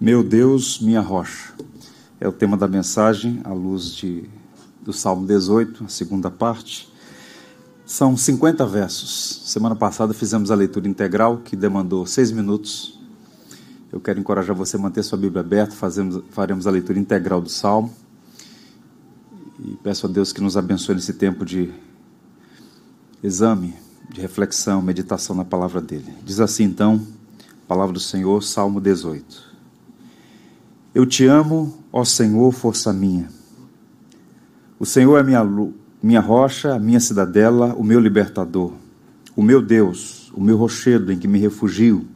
Meu Deus, minha rocha. É o tema da mensagem à luz de, do Salmo 18, a segunda parte. São 50 versos. Semana passada fizemos a leitura integral, que demandou seis minutos. Eu quero encorajar você a manter sua Bíblia aberta, fazemos, faremos a leitura integral do Salmo. E peço a Deus que nos abençoe nesse tempo de exame, de reflexão, meditação na palavra dele. Diz assim então, palavra do Senhor, Salmo 18. Eu te amo, ó Senhor, força minha. O Senhor é minha, minha rocha, a minha cidadela, o meu libertador, o meu Deus, o meu rochedo em que me refugio,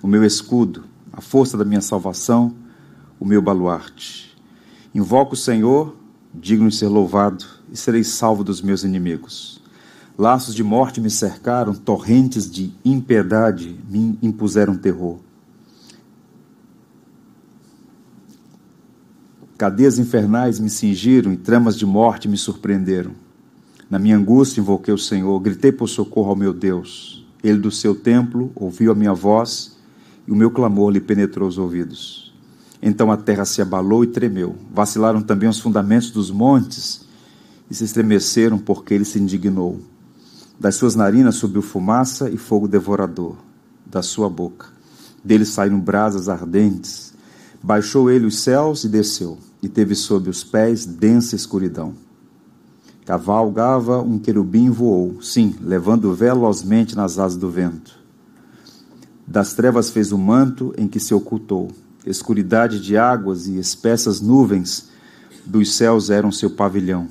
o meu escudo, a força da minha salvação, o meu baluarte. Invoco o Senhor, digno de ser louvado, e serei salvo dos meus inimigos. Laços de morte me cercaram, torrentes de impiedade me impuseram terror. Cadeias infernais me cingiram e tramas de morte me surpreenderam. Na minha angústia invoquei o Senhor, gritei por socorro ao meu Deus. Ele do seu templo ouviu a minha voz e o meu clamor lhe penetrou os ouvidos. Então a terra se abalou e tremeu. Vacilaram também os fundamentos dos montes e se estremeceram porque ele se indignou. Das suas narinas subiu fumaça e fogo devorador, da sua boca. Dele saíram brasas ardentes. Baixou ele os céus e desceu e teve sob os pés densa escuridão. Cavalgava um querubim voou, sim, levando velozmente nas asas do vento. Das trevas fez o manto em que se ocultou. Escuridade de águas e espessas nuvens dos céus eram seu pavilhão.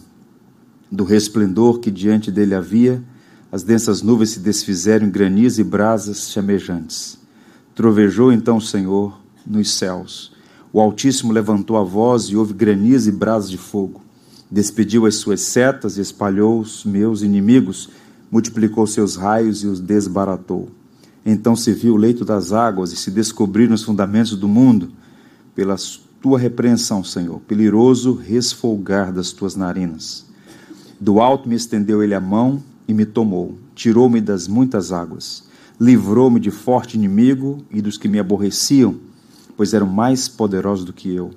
Do resplendor que diante dele havia, as densas nuvens se desfizeram em granizo e brasas chamejantes. Trovejou então o Senhor nos céus o Altíssimo levantou a voz e houve granizo e brasas de fogo. Despediu as suas setas e espalhou os meus inimigos, multiplicou seus raios e os desbaratou. Então se viu o leito das águas e se descobriram os fundamentos do mundo. Pela tua repreensão, Senhor, pelo iroso resfolgar das tuas narinas. Do alto me estendeu ele a mão e me tomou, tirou-me das muitas águas, livrou-me de forte inimigo e dos que me aborreciam pois eram mais poderosos do que eu.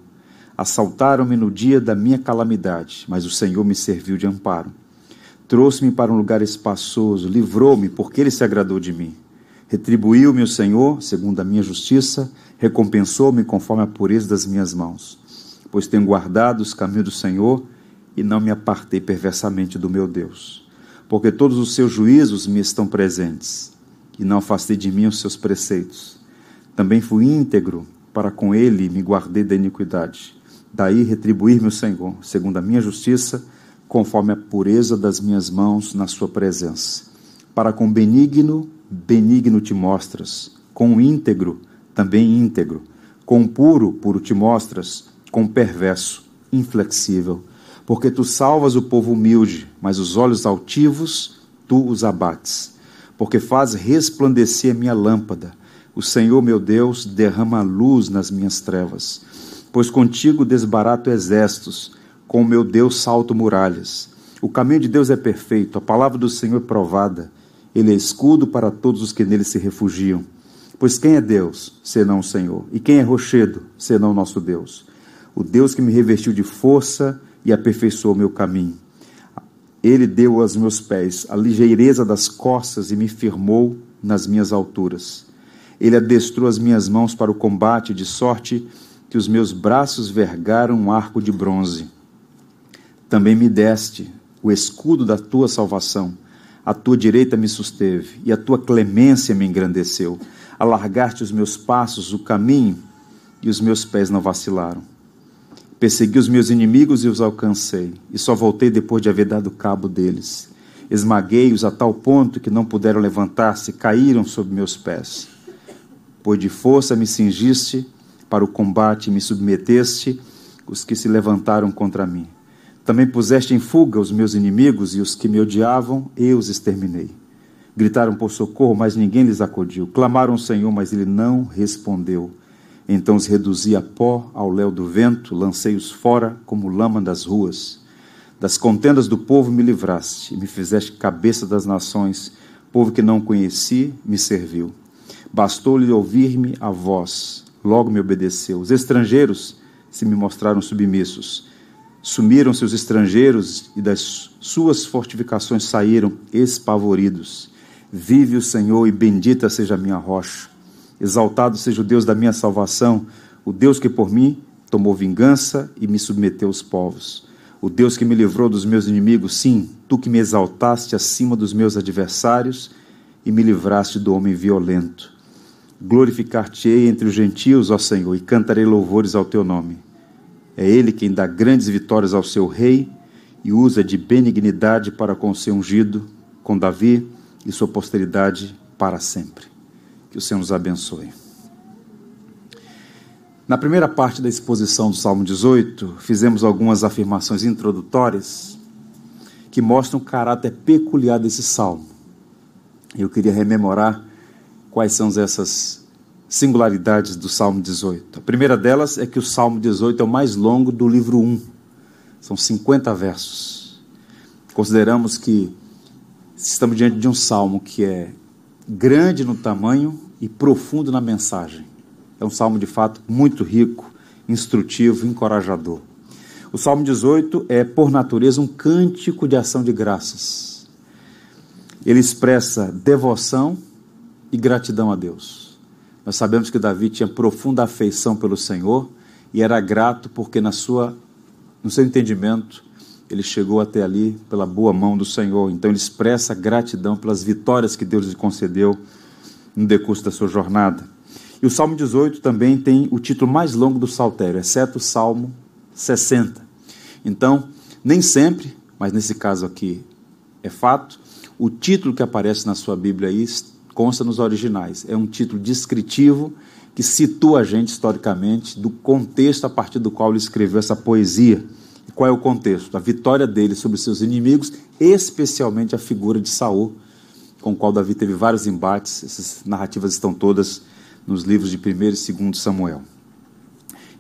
Assaltaram-me no dia da minha calamidade, mas o Senhor me serviu de amparo. Trouxe-me para um lugar espaçoso, livrou-me, porque ele se agradou de mim. Retribuiu-me o Senhor, segundo a minha justiça, recompensou-me conforme a pureza das minhas mãos. Pois tenho guardado os caminhos do Senhor e não me apartei perversamente do meu Deus. Porque todos os seus juízos me estão presentes, e não afastei de mim os seus preceitos. Também fui íntegro para com ele me guardei da iniquidade. Daí retribuir-me o Senhor, segundo a minha justiça, conforme a pureza das minhas mãos na sua presença. Para com benigno, benigno te mostras, com íntegro, também íntegro, com puro, puro te mostras, com perverso, inflexível. Porque tu salvas o povo humilde, mas os olhos altivos tu os abates. Porque faz resplandecer a minha lâmpada o Senhor meu Deus derrama luz nas minhas trevas, pois contigo desbarato exércitos, com o meu Deus salto muralhas. O caminho de Deus é perfeito, a palavra do Senhor é provada. Ele é escudo para todos os que nele se refugiam. Pois quem é Deus, senão o Senhor? E quem é rochedo, senão nosso Deus? O Deus que me revestiu de força e aperfeiçoou meu caminho. Ele deu aos meus pés a ligeireza das costas e me firmou nas minhas alturas. Ele adestrou as minhas mãos para o combate, de sorte que os meus braços vergaram um arco de bronze. Também me deste o escudo da tua salvação. A tua direita me susteve e a tua clemência me engrandeceu. Alargaste os meus passos, o caminho, e os meus pés não vacilaram. Persegui os meus inimigos e os alcancei, e só voltei depois de haver dado cabo deles. Esmaguei-os a tal ponto que não puderam levantar-se, caíram sob meus pés pois de força me cingiste para o combate me submeteste os que se levantaram contra mim. Também puseste em fuga os meus inimigos e os que me odiavam, eu os exterminei. Gritaram por socorro, mas ninguém lhes acudiu. Clamaram ao Senhor, mas ele não respondeu. Então os reduzi a pó ao léu do vento, lancei-os fora como lama das ruas. Das contendas do povo me livraste, e me fizeste cabeça das nações. Povo que não conheci, me serviu. Bastou-lhe ouvir-me a voz, logo me obedeceu. Os estrangeiros se me mostraram submissos. Sumiram-se os estrangeiros e das suas fortificações saíram espavoridos. Vive o Senhor e bendita seja a minha rocha. Exaltado seja o Deus da minha salvação, o Deus que por mim tomou vingança e me submeteu aos povos. O Deus que me livrou dos meus inimigos, sim, tu que me exaltaste acima dos meus adversários e me livraste do homem violento. Glorificar-te-ei entre os gentios, ó Senhor, e cantarei louvores ao teu nome. É ele quem dá grandes vitórias ao seu rei e usa de benignidade para com o seu ungido, com Davi e sua posteridade para sempre. Que o Senhor nos abençoe. Na primeira parte da exposição do Salmo 18, fizemos algumas afirmações introdutórias que mostram o caráter peculiar desse salmo. Eu queria rememorar quais são essas singularidades do Salmo 18. A primeira delas é que o Salmo 18 é o mais longo do livro 1. São 50 versos. Consideramos que estamos diante de um salmo que é grande no tamanho e profundo na mensagem. É um salmo de fato muito rico, instrutivo, encorajador. O Salmo 18 é, por natureza, um cântico de ação de graças. Ele expressa devoção e gratidão a Deus. Nós sabemos que Davi tinha profunda afeição pelo Senhor e era grato porque na sua no seu entendimento ele chegou até ali pela boa mão do Senhor. Então ele expressa gratidão pelas vitórias que Deus lhe concedeu no decurso da sua jornada. E o Salmo 18 também tem o título mais longo do saltério, exceto o Salmo 60. Então, nem sempre, mas nesse caso aqui é fato, o título que aparece na sua Bíblia aí consta nos originais. É um título descritivo que situa a gente historicamente do contexto a partir do qual ele escreveu essa poesia. E qual é o contexto? A vitória dele sobre seus inimigos, especialmente a figura de Saul, com o qual Davi teve vários embates. Essas narrativas estão todas nos livros de 1 e 2 Samuel.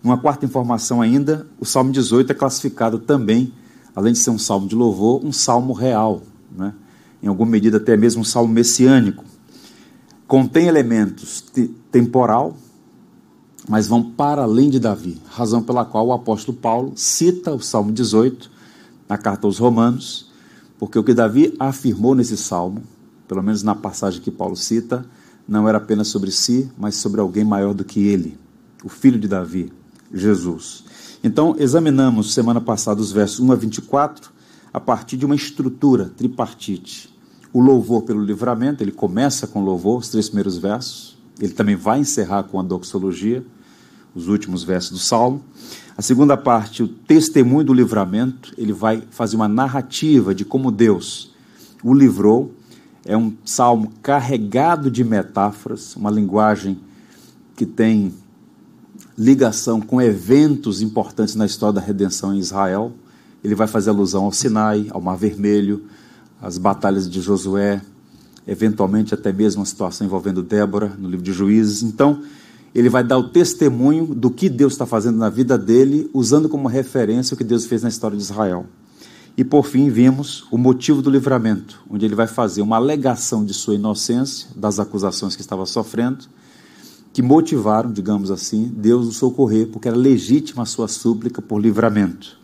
Uma quarta informação ainda, o Salmo 18 é classificado também, além de ser um salmo de louvor, um salmo real, né? em alguma medida até mesmo um salmo messiânico contém elementos temporal, mas vão para além de Davi, razão pela qual o apóstolo Paulo cita o Salmo 18 na carta aos Romanos, porque o que Davi afirmou nesse salmo, pelo menos na passagem que Paulo cita, não era apenas sobre si, mas sobre alguém maior do que ele, o filho de Davi, Jesus. Então, examinamos semana passada os versos 1 a 24 a partir de uma estrutura tripartite o louvor pelo livramento, ele começa com louvor, os três primeiros versos, ele também vai encerrar com a doxologia, os últimos versos do salmo. A segunda parte, o testemunho do livramento, ele vai fazer uma narrativa de como Deus o livrou. É um salmo carregado de metáforas, uma linguagem que tem ligação com eventos importantes na história da redenção em Israel. Ele vai fazer alusão ao Sinai, ao Mar Vermelho, as batalhas de Josué, eventualmente até mesmo a situação envolvendo Débora no livro de Juízes. Então, ele vai dar o testemunho do que Deus está fazendo na vida dele, usando como referência o que Deus fez na história de Israel. E por fim, vimos o motivo do livramento, onde ele vai fazer uma alegação de sua inocência, das acusações que estava sofrendo, que motivaram, digamos assim, Deus o socorrer, porque era legítima a sua súplica por livramento.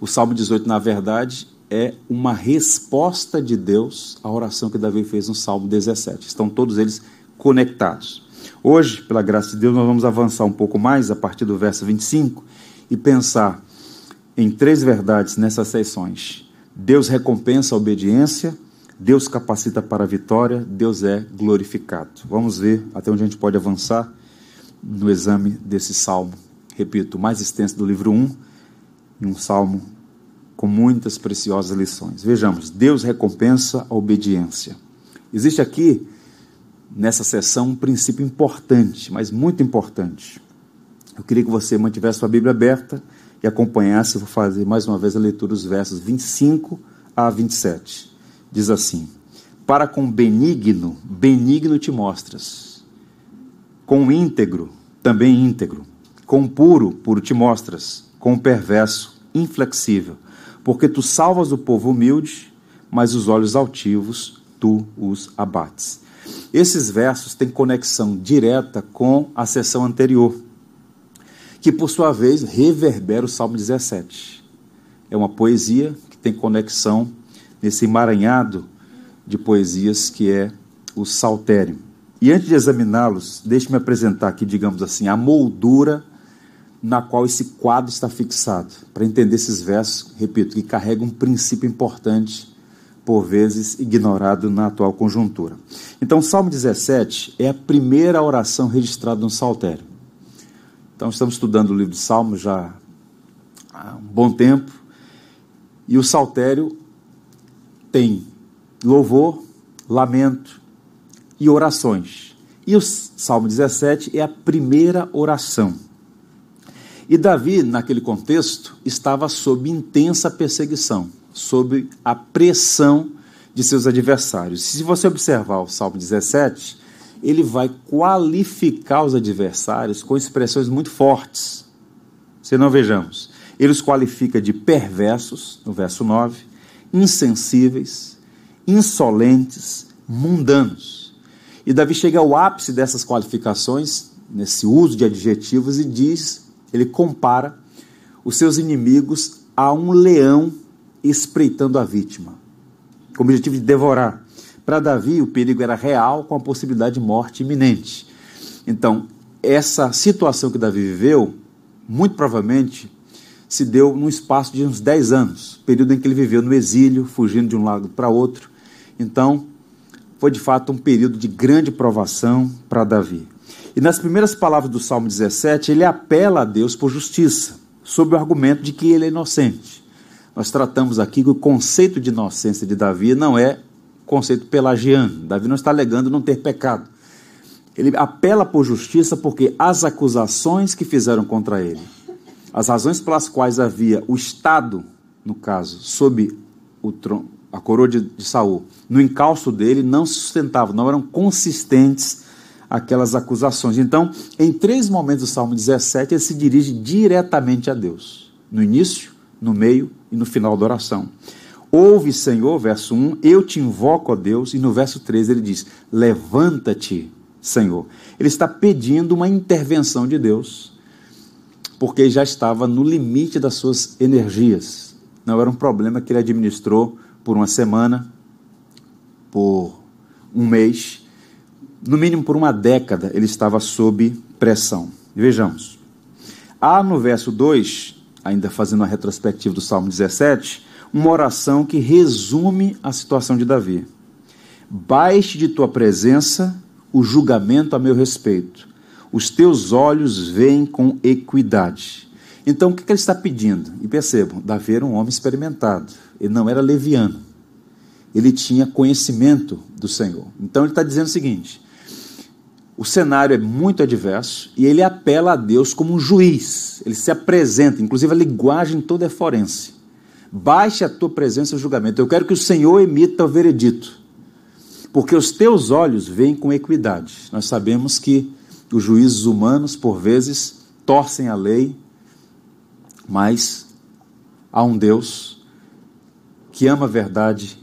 O Salmo 18, na verdade, é uma resposta de Deus à oração que Davi fez no Salmo 17. Estão todos eles conectados. Hoje, pela graça de Deus, nós vamos avançar um pouco mais a partir do verso 25 e pensar em três verdades nessas sessões. Deus recompensa a obediência, Deus capacita para a vitória, Deus é glorificado. Vamos ver até onde a gente pode avançar no exame desse salmo. Repito, mais extenso do livro 1, e um salmo com muitas preciosas lições. Vejamos, Deus recompensa a obediência. Existe aqui, nessa sessão, um princípio importante, mas muito importante. Eu queria que você mantivesse sua Bíblia aberta e acompanhasse, vou fazer mais uma vez a leitura dos versos 25 a 27. Diz assim: Para com benigno, benigno te mostras, com íntegro, também íntegro, com puro, puro te mostras, com perverso, inflexível porque tu salvas o povo humilde, mas os olhos altivos tu os abates. Esses versos têm conexão direta com a sessão anterior, que por sua vez reverbera o Salmo 17. É uma poesia que tem conexão nesse emaranhado de poesias que é o Saltério. E antes de examiná-los, deixe-me apresentar aqui, digamos assim, a moldura na qual esse quadro está fixado, para entender esses versos, repito, que carregam um princípio importante, por vezes ignorado na atual conjuntura. Então, Salmo 17 é a primeira oração registrada no Saltério. Então, estamos estudando o livro de Salmos já há um bom tempo, e o Saltério tem louvor, lamento e orações. E o Salmo 17 é a primeira oração. E Davi, naquele contexto, estava sob intensa perseguição, sob a pressão de seus adversários. Se você observar o Salmo 17, ele vai qualificar os adversários com expressões muito fortes. Se não vejamos, ele os qualifica de perversos, no verso 9, insensíveis, insolentes, mundanos. E Davi chega ao ápice dessas qualificações, nesse uso de adjetivos, e diz ele compara os seus inimigos a um leão espreitando a vítima, com o objetivo de devorar. Para Davi, o perigo era real, com a possibilidade de morte iminente. Então, essa situação que Davi viveu, muito provavelmente, se deu num espaço de uns 10 anos, período em que ele viveu no exílio, fugindo de um lado para outro. Então, foi de fato um período de grande provação para Davi. E nas primeiras palavras do Salmo 17, ele apela a Deus por justiça, sob o argumento de que ele é inocente. Nós tratamos aqui que o conceito de inocência de Davi não é conceito pelagiano. Davi não está alegando não ter pecado. Ele apela por justiça porque as acusações que fizeram contra ele, as razões pelas quais havia o Estado, no caso, sob o tron a coroa de, de Saul, no encalço dele, não se sustentavam, não eram consistentes aquelas acusações. Então, em três momentos do Salmo 17, ele se dirige diretamente a Deus: no início, no meio e no final da oração. Ouve, Senhor, verso 1, eu te invoco a Deus, e no verso 3 ele diz: Levanta-te, Senhor. Ele está pedindo uma intervenção de Deus, porque já estava no limite das suas energias. Não era um problema que ele administrou por uma semana, por um mês, no mínimo por uma década, ele estava sob pressão. Vejamos. Há no verso 2, ainda fazendo a retrospectiva do Salmo 17, uma oração que resume a situação de Davi. Baixe de tua presença o julgamento a meu respeito. Os teus olhos veem com equidade. Então, o que ele está pedindo? E percebam, Davi era um homem experimentado. Ele não era leviano. Ele tinha conhecimento do Senhor. Então, ele está dizendo o seguinte: o cenário é muito adverso e ele apela a Deus como um juiz. Ele se apresenta, inclusive a linguagem toda é forense. Baixe a tua presença o julgamento. Eu quero que o Senhor emita o veredito, porque os teus olhos veem com equidade. Nós sabemos que os juízes humanos, por vezes, torcem a lei, mas há um Deus que ama a verdade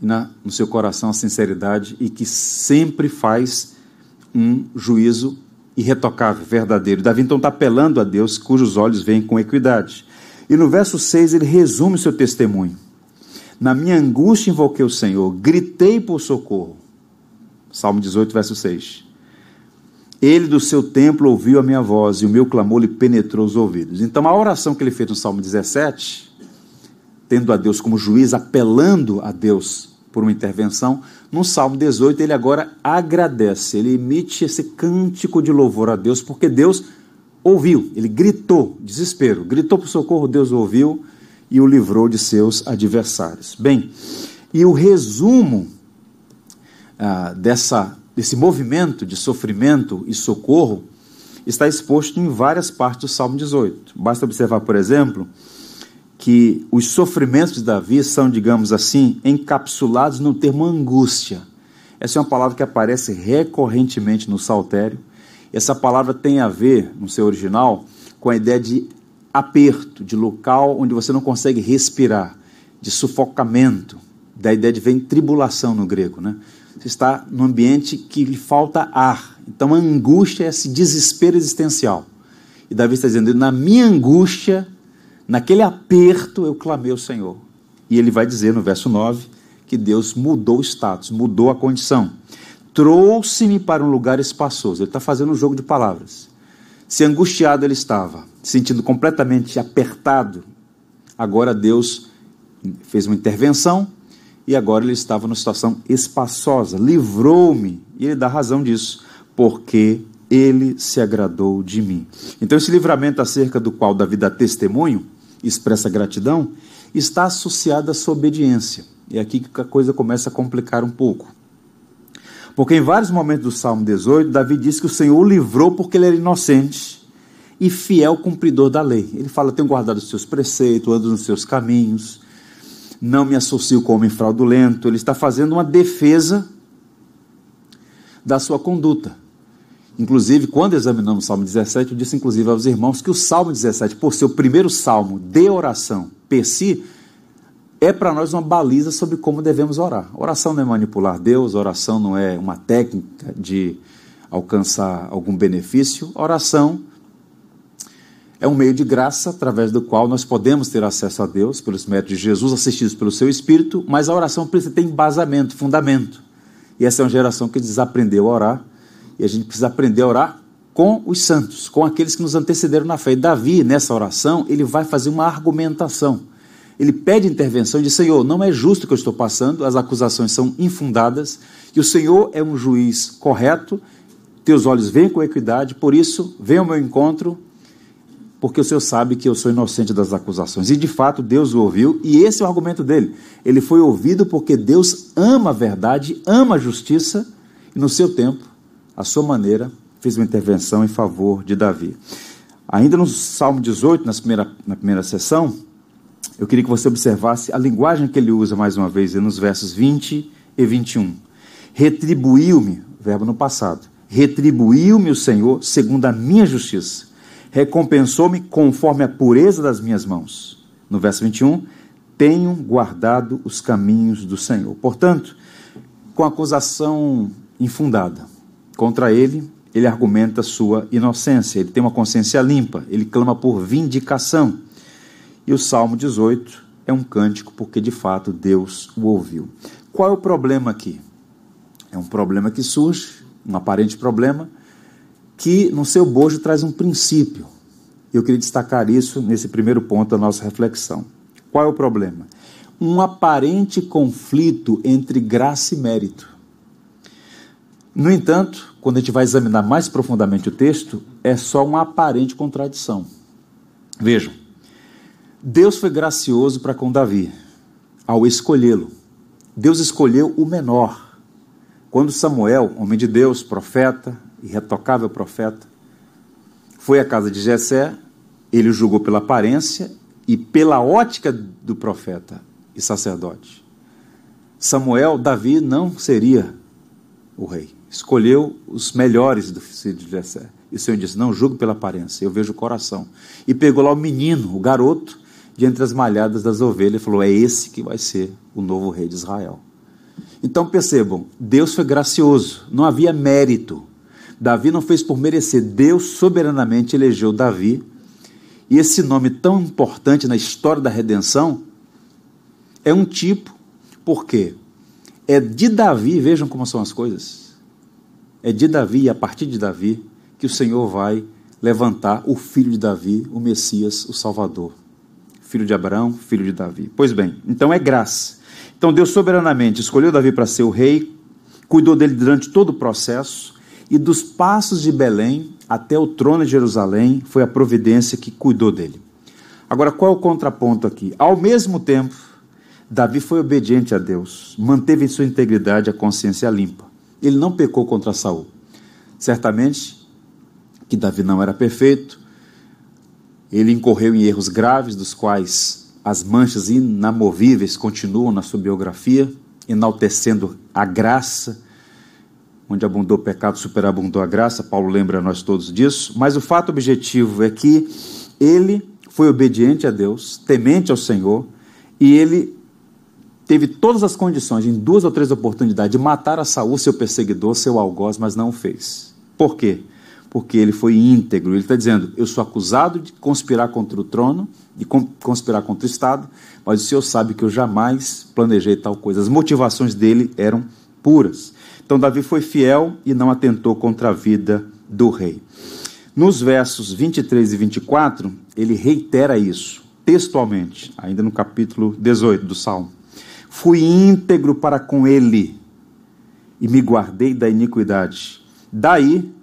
na, no seu coração a sinceridade e que sempre faz um juízo irretocável, verdadeiro. Davi então está apelando a Deus, cujos olhos veem com equidade. E no verso 6 ele resume seu testemunho. Na minha angústia invoquei o Senhor, gritei por socorro. Salmo 18, verso 6. Ele do seu templo ouviu a minha voz e o meu clamor lhe penetrou os ouvidos. Então a oração que ele fez no Salmo 17, tendo a Deus como juiz, apelando a Deus por uma intervenção, no Salmo 18, ele agora agradece, ele emite esse cântico de louvor a Deus, porque Deus ouviu, ele gritou, desespero, gritou por socorro, Deus ouviu e o livrou de seus adversários. Bem, e o resumo ah, dessa, desse movimento de sofrimento e socorro está exposto em várias partes do Salmo 18. Basta observar, por exemplo, que os sofrimentos de Davi são, digamos assim, encapsulados no termo angústia. Essa é uma palavra que aparece recorrentemente no saltério. Essa palavra tem a ver, no seu original, com a ideia de aperto, de local onde você não consegue respirar, de sufocamento, da ideia de vem tribulação no grego, né? você está num ambiente que lhe falta ar. Então a angústia é esse desespero existencial. E Davi está dizendo: na minha angústia, naquele aperto, eu clamei ao Senhor. E ele vai dizer no verso 9 que Deus mudou o status, mudou a condição. Trouxe-me para um lugar espaçoso. Ele está fazendo um jogo de palavras. Se angustiado ele estava, sentindo completamente apertado, agora Deus fez uma intervenção e agora ele estava numa situação espaçosa. Livrou-me, e ele dá razão disso, porque ele se agradou de mim. Então, esse livramento acerca do qual Davi dá testemunho, expressa gratidão, está associado à sua obediência. É aqui que a coisa começa a complicar um pouco. Porque em vários momentos do Salmo 18, Davi diz que o Senhor o livrou porque ele era inocente e fiel cumpridor da lei. Ele fala: Tenho guardado os seus preceitos, ando nos seus caminhos, não me associo com homem fraudulento. Ele está fazendo uma defesa da sua conduta. Inclusive, quando examinamos o Salmo 17, eu disse inclusive aos irmãos que o Salmo 17, por ser o primeiro salmo de oração per si, é para nós uma baliza sobre como devemos orar. Oração não é manipular Deus, oração não é uma técnica de alcançar algum benefício. Oração é um meio de graça através do qual nós podemos ter acesso a Deus pelos méritos de Jesus, assistidos pelo seu Espírito, mas a oração precisa ter embasamento, fundamento. E essa é uma geração que desaprendeu a orar, e a gente precisa aprender a orar com os santos, com aqueles que nos antecederam na fé. E Davi, nessa oração, ele vai fazer uma argumentação ele pede intervenção e diz: Senhor, não é justo o que eu estou passando, as acusações são infundadas, e o Senhor é um juiz correto, teus olhos veem com equidade, por isso, venha ao meu encontro, porque o Senhor sabe que eu sou inocente das acusações. E de fato, Deus o ouviu, e esse é o argumento dele. Ele foi ouvido porque Deus ama a verdade, ama a justiça, e no seu tempo, à sua maneira, fez uma intervenção em favor de Davi. Ainda no Salmo 18, na primeira, na primeira sessão, eu queria que você observasse a linguagem que ele usa mais uma vez nos versos 20 e 21. Retribuiu-me, verbo no passado, retribuiu-me o Senhor segundo a minha justiça, recompensou-me conforme a pureza das minhas mãos. No verso 21, tenho guardado os caminhos do Senhor. Portanto, com acusação infundada contra ele, ele argumenta sua inocência, ele tem uma consciência limpa, ele clama por vindicação. E o Salmo 18 é um cântico porque de fato Deus o ouviu. Qual é o problema aqui? É um problema que surge, um aparente problema, que no seu bojo traz um princípio. Eu queria destacar isso nesse primeiro ponto da nossa reflexão. Qual é o problema? Um aparente conflito entre graça e mérito. No entanto, quando a gente vai examinar mais profundamente o texto, é só uma aparente contradição. Vejam, Deus foi gracioso para com Davi ao escolhê-lo. Deus escolheu o menor. Quando Samuel, homem de Deus, profeta, irretocável profeta, foi à casa de Jessé, ele o julgou pela aparência e pela ótica do profeta e sacerdote. Samuel, Davi não seria o rei. Escolheu os melhores do filho de Jessé. E o Senhor disse: Não julgo pela aparência, eu vejo o coração. E pegou lá o menino, o garoto, de entre as malhadas das ovelhas e falou: É esse que vai ser o novo rei de Israel. Então percebam, Deus foi gracioso, não havia mérito. Davi não fez por merecer, Deus soberanamente elegeu Davi. E esse nome tão importante na história da redenção é um tipo, porque é de Davi, vejam como são as coisas. É de Davi e a partir de Davi que o Senhor vai levantar o filho de Davi, o Messias, o Salvador filho de Abraão, filho de Davi. Pois bem, então é graça. Então Deus soberanamente escolheu Davi para ser o rei, cuidou dele durante todo o processo, e dos passos de Belém até o trono de Jerusalém foi a providência que cuidou dele. Agora, qual é o contraponto aqui? Ao mesmo tempo, Davi foi obediente a Deus, manteve em sua integridade a consciência limpa. Ele não pecou contra Saul. Certamente que Davi não era perfeito, ele incorreu em erros graves, dos quais as manchas inamovíveis continuam na sua biografia, enaltecendo a graça, onde abundou o pecado, superabundou a graça. Paulo lembra nós todos disso. Mas o fato objetivo é que ele foi obediente a Deus, temente ao Senhor, e ele teve todas as condições, em duas ou três oportunidades, de matar a Saul, seu perseguidor, seu algoz, mas não o fez. Por quê? Porque ele foi íntegro. Ele está dizendo: Eu sou acusado de conspirar contra o trono, de conspirar contra o Estado, mas o Senhor sabe que eu jamais planejei tal coisa. As motivações dele eram puras. Então, Davi foi fiel e não atentou contra a vida do rei. Nos versos 23 e 24, ele reitera isso, textualmente, ainda no capítulo 18 do Salmo. Fui íntegro para com ele e me guardei da iniquidade. Daí,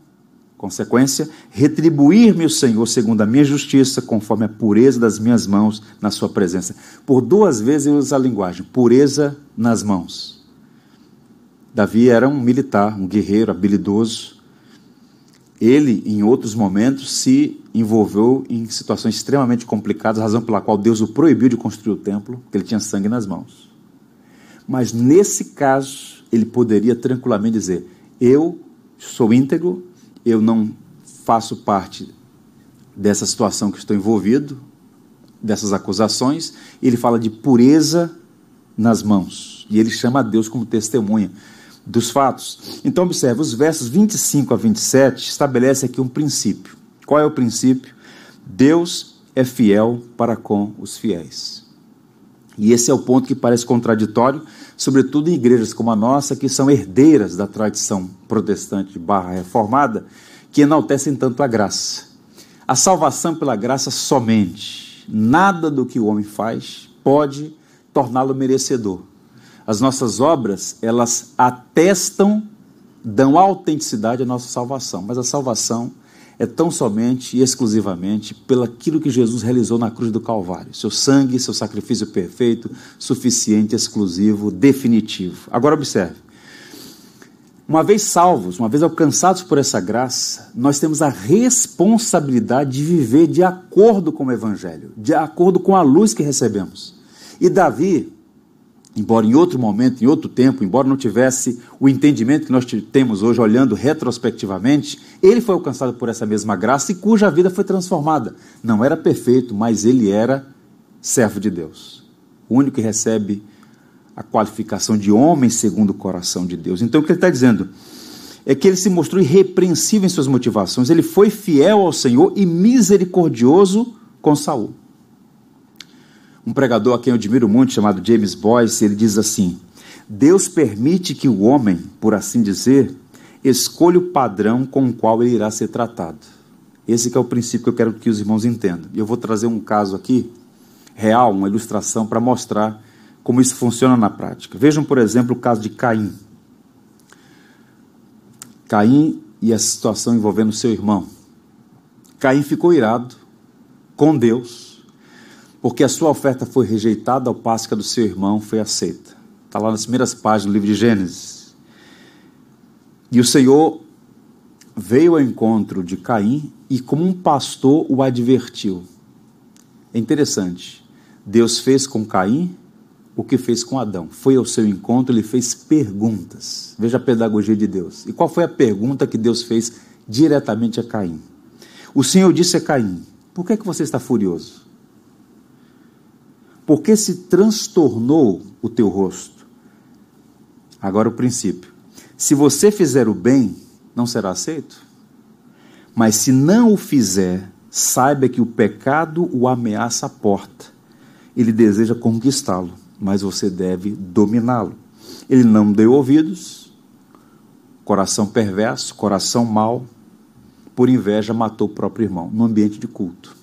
consequência, retribuir-me o Senhor segundo a minha justiça, conforme a pureza das minhas mãos na sua presença. Por duas vezes ele usa a linguagem, pureza nas mãos. Davi era um militar, um guerreiro habilidoso. Ele, em outros momentos, se envolveu em situações extremamente complicadas, razão pela qual Deus o proibiu de construir o templo, porque ele tinha sangue nas mãos. Mas nesse caso, ele poderia tranquilamente dizer: Eu sou íntegro, eu não faço parte dessa situação que estou envolvido, dessas acusações. Ele fala de pureza nas mãos. E ele chama a Deus como testemunha dos fatos. Então, observe, os versos 25 a 27 estabelece aqui um princípio. Qual é o princípio? Deus é fiel para com os fiéis. E esse é o ponto que parece contraditório, sobretudo em igrejas como a nossa, que são herdeiras da tradição protestante barra reformada, que enaltecem tanto a graça. A salvação pela graça somente. Nada do que o homem faz pode torná-lo merecedor. As nossas obras, elas atestam, dão autenticidade à nossa salvação, mas a salvação é tão somente e exclusivamente pelaquilo que Jesus realizou na cruz do Calvário. Seu sangue, seu sacrifício perfeito, suficiente, exclusivo, definitivo. Agora observe. Uma vez salvos, uma vez alcançados por essa graça, nós temos a responsabilidade de viver de acordo com o Evangelho, de acordo com a luz que recebemos. E Davi, embora em outro momento, em outro tempo, embora não tivesse o entendimento que nós temos hoje olhando retrospectivamente, ele foi alcançado por essa mesma graça e cuja vida foi transformada. Não era perfeito, mas ele era servo de Deus. O único que recebe a qualificação de homem segundo o coração de Deus. Então o que ele está dizendo é que ele se mostrou irrepreensível em suas motivações, ele foi fiel ao Senhor e misericordioso com Saul um pregador a quem eu admiro muito, chamado James Boyce, ele diz assim: Deus permite que o homem, por assim dizer, escolha o padrão com o qual ele irá ser tratado. Esse é o princípio que eu quero que os irmãos entendam. E eu vou trazer um caso aqui, real, uma ilustração, para mostrar como isso funciona na prática. Vejam, por exemplo, o caso de Caim. Caim e a situação envolvendo seu irmão. Caim ficou irado com Deus porque a sua oferta foi rejeitada ao passo que a do seu irmão foi aceita. Está lá nas primeiras páginas do livro de Gênesis. E o Senhor veio ao encontro de Caim e, como um pastor, o advertiu. É interessante. Deus fez com Caim o que fez com Adão. Foi ao seu encontro, ele fez perguntas. Veja a pedagogia de Deus. E qual foi a pergunta que Deus fez diretamente a Caim? O Senhor disse a Caim: Por que, é que você está furioso? Por que se transtornou o teu rosto? Agora o princípio. Se você fizer o bem, não será aceito? Mas se não o fizer, saiba que o pecado o ameaça à porta. Ele deseja conquistá-lo, mas você deve dominá-lo. Ele não deu ouvidos, coração perverso, coração mau, por inveja matou o próprio irmão, no ambiente de culto.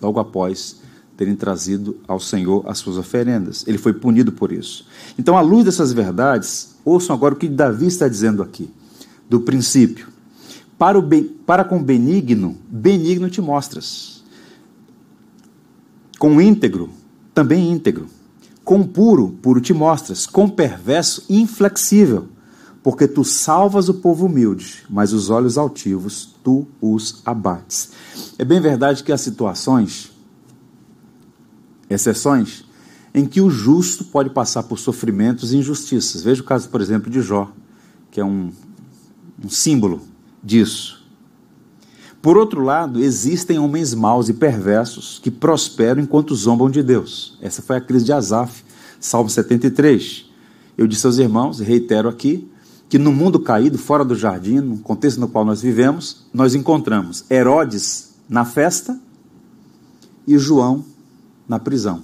Logo após terem trazido ao Senhor as suas oferendas. Ele foi punido por isso. Então, à luz dessas verdades, ouçam agora o que Davi está dizendo aqui, do princípio. Para, o para com benigno, benigno te mostras. Com íntegro, também íntegro. Com puro, puro te mostras. Com perverso, inflexível. Porque tu salvas o povo humilde, mas os olhos altivos tu os abates. É bem verdade que há situações exceções em que o justo pode passar por sofrimentos e injustiças. Veja o caso, por exemplo, de Jó, que é um, um símbolo disso. Por outro lado, existem homens maus e perversos que prosperam enquanto zombam de Deus. Essa foi a crise de Asaf, Salmo 73. Eu disse aos irmãos, e reitero aqui, que no mundo caído, fora do jardim, no contexto no qual nós vivemos, nós encontramos Herodes na festa e João na prisão.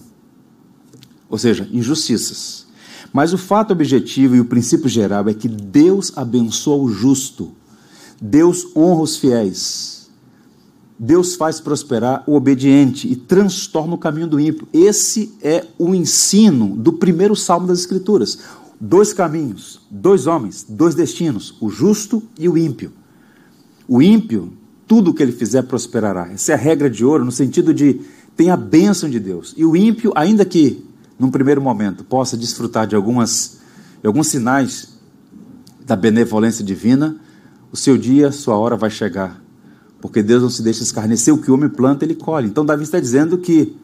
Ou seja, injustiças. Mas o fato objetivo e o princípio geral é que Deus abençoa o justo, Deus honra os fiéis, Deus faz prosperar o obediente e transtorna o caminho do ímpio. Esse é o ensino do primeiro salmo das Escrituras. Dois caminhos, dois homens, dois destinos, o justo e o ímpio. O ímpio, tudo o que ele fizer prosperará. Essa é a regra de ouro, no sentido de tem a bênção de Deus. E o ímpio, ainda que num primeiro momento, possa desfrutar de, algumas, de alguns sinais da benevolência divina, o seu dia, sua hora vai chegar. Porque Deus não se deixa escarnecer, o que o homem planta, ele colhe. Então, Davi está dizendo que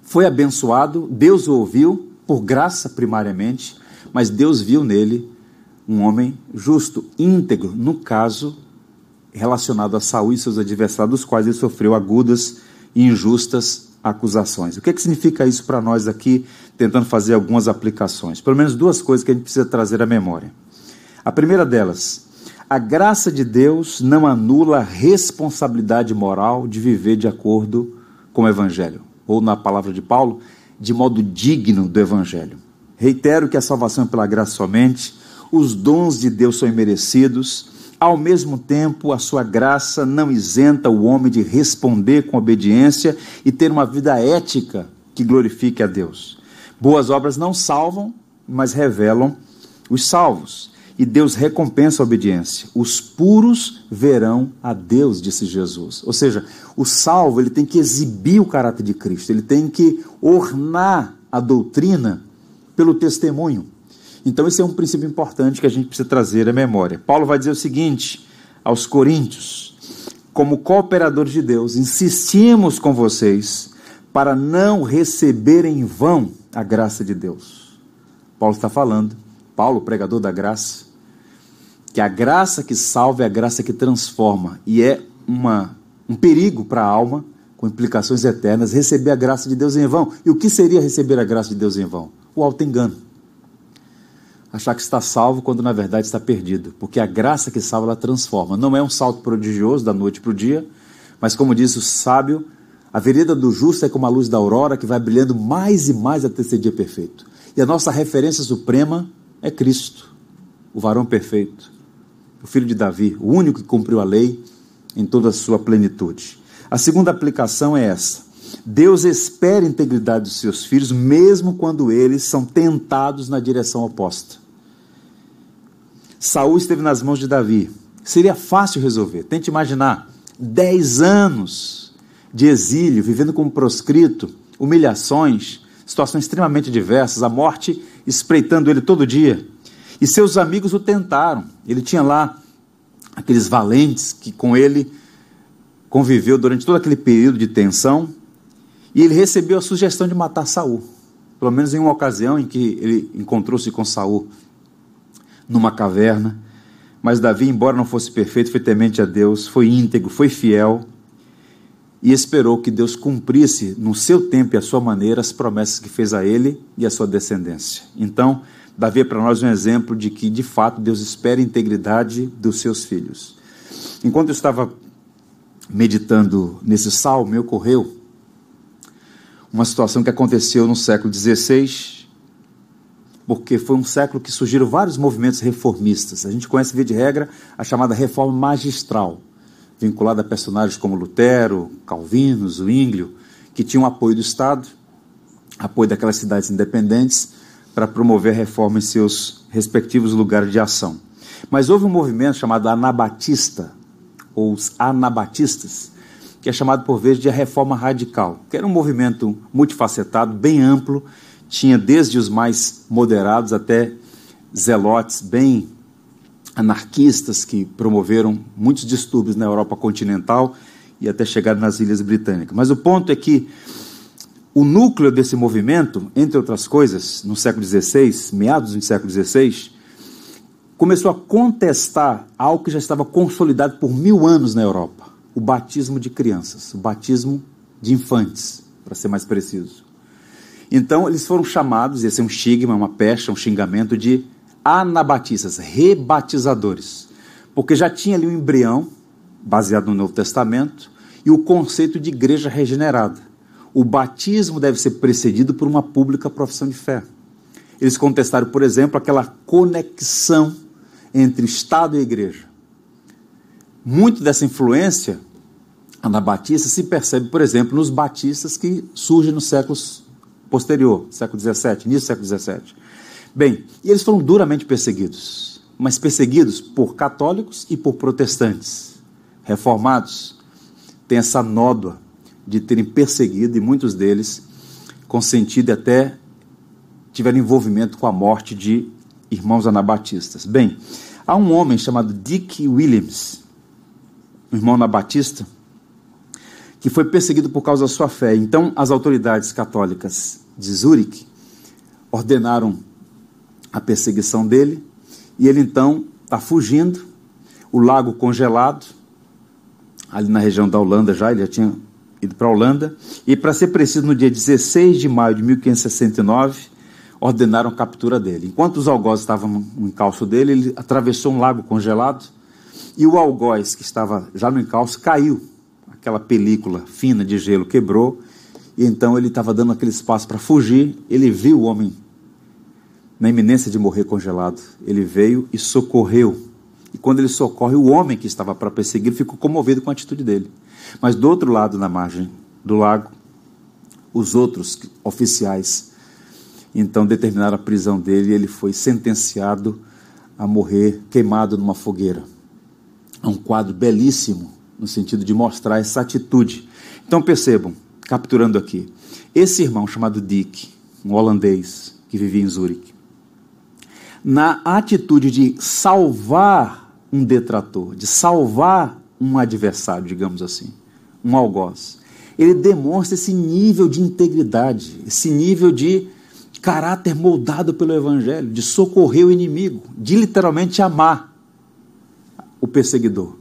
foi abençoado, Deus o ouviu, por graça primariamente, mas Deus viu nele um homem justo, íntegro, no caso relacionado a Saul e seus adversários, dos quais ele sofreu agudas injustas acusações. O que, é que significa isso para nós aqui, tentando fazer algumas aplicações? Pelo menos duas coisas que a gente precisa trazer à memória. A primeira delas, a graça de Deus não anula a responsabilidade moral de viver de acordo com o Evangelho, ou na palavra de Paulo, de modo digno do Evangelho. Reitero que a salvação é pela graça somente, os dons de Deus são imerecidos, ao mesmo tempo, a sua graça não isenta o homem de responder com obediência e ter uma vida ética que glorifique a Deus. Boas obras não salvam, mas revelam os salvos. E Deus recompensa a obediência. Os puros verão a Deus, disse Jesus. Ou seja, o salvo ele tem que exibir o caráter de Cristo, ele tem que ornar a doutrina pelo testemunho. Então, esse é um princípio importante que a gente precisa trazer à memória. Paulo vai dizer o seguinte aos Coríntios: como cooperadores de Deus, insistimos com vocês para não receber em vão a graça de Deus. Paulo está falando, Paulo, pregador da graça, que a graça que salva é a graça que transforma e é uma, um perigo para a alma, com implicações eternas, receber a graça de Deus em vão. E o que seria receber a graça de Deus em vão? O alto engano achar que está salvo quando na verdade está perdido, porque a graça que salva ela transforma. Não é um salto prodigioso da noite para o dia, mas como diz o sábio, a vereda do justo é como a luz da aurora que vai brilhando mais e mais até ser dia perfeito. E a nossa referência suprema é Cristo, o varão perfeito, o filho de Davi, o único que cumpriu a lei em toda a sua plenitude. A segunda aplicação é essa. Deus espera a integridade dos seus filhos, mesmo quando eles são tentados na direção oposta. Saul esteve nas mãos de Davi. Seria fácil resolver. Tente imaginar dez anos de exílio, vivendo como proscrito, humilhações, situações extremamente diversas, a morte espreitando ele todo dia. E seus amigos o tentaram. Ele tinha lá aqueles valentes que com ele conviveu durante todo aquele período de tensão, e ele recebeu a sugestão de matar Saul. Pelo menos em uma ocasião em que ele encontrou-se com Saul numa caverna. Mas Davi, embora não fosse perfeito, foi temente a Deus, foi íntegro, foi fiel e esperou que Deus cumprisse no seu tempo e a sua maneira as promessas que fez a ele e a sua descendência. Então, Davi é para nós um exemplo de que, de fato, Deus espera a integridade dos seus filhos. Enquanto eu estava meditando nesse salmo, me ocorreu uma situação que aconteceu no século XVI, porque foi um século que surgiram vários movimentos reformistas. A gente conhece, via de regra, a chamada reforma magistral, vinculada a personagens como Lutero, Calvino, Zwinglio, que tinham apoio do Estado, apoio daquelas cidades independentes, para promover a reforma em seus respectivos lugares de ação. Mas houve um movimento chamado Anabatista, ou os Anabatistas, que é chamado por vezes de a reforma radical, que era um movimento multifacetado, bem amplo, tinha desde os mais moderados até zelotes bem anarquistas que promoveram muitos distúrbios na Europa continental e até chegar nas Ilhas Britânicas. Mas o ponto é que o núcleo desse movimento, entre outras coisas, no século XVI, meados do século XVI, começou a contestar algo que já estava consolidado por mil anos na Europa: o batismo de crianças, o batismo de infantes, para ser mais preciso. Então eles foram chamados, esse é um estigma, uma pecha, um xingamento de anabatistas, rebatizadores, porque já tinha ali um embrião, baseado no Novo Testamento, e o conceito de igreja regenerada. O batismo deve ser precedido por uma pública profissão de fé. Eles contestaram, por exemplo, aquela conexão entre Estado e igreja. Muito dessa influência anabatista se percebe, por exemplo, nos batistas que surgem nos séculos posterior, século XVII, início do século XVII. Bem, e eles foram duramente perseguidos, mas perseguidos por católicos e por protestantes. Reformados têm essa nódoa de terem perseguido, e muitos deles consentido e até tiveram envolvimento com a morte de irmãos anabatistas. Bem, há um homem chamado Dick Williams, um irmão anabatista, que foi perseguido por causa da sua fé. Então, as autoridades católicas de Zurique ordenaram a perseguição dele e ele então está fugindo, o lago congelado, ali na região da Holanda já, ele já tinha ido para a Holanda, e para ser preciso, no dia 16 de maio de 1569, ordenaram a captura dele. Enquanto os algozes estavam no encalço dele, ele atravessou um lago congelado e o algoz que estava já no encalço caiu. Aquela película fina de gelo quebrou e então ele estava dando aquele espaço para fugir. Ele viu o homem na iminência de morrer congelado. Ele veio e socorreu. E quando ele socorre, o homem que estava para perseguir ficou comovido com a atitude dele. Mas do outro lado, na margem do lago, os outros oficiais então determinaram a prisão dele e ele foi sentenciado a morrer queimado numa fogueira. É um quadro belíssimo no sentido de mostrar essa atitude. Então percebam, capturando aqui. Esse irmão chamado Dick, um holandês que vivia em Zurique, na atitude de salvar um detrator, de salvar um adversário, digamos assim, um algoz, ele demonstra esse nível de integridade, esse nível de caráter moldado pelo Evangelho, de socorrer o inimigo, de literalmente amar o perseguidor.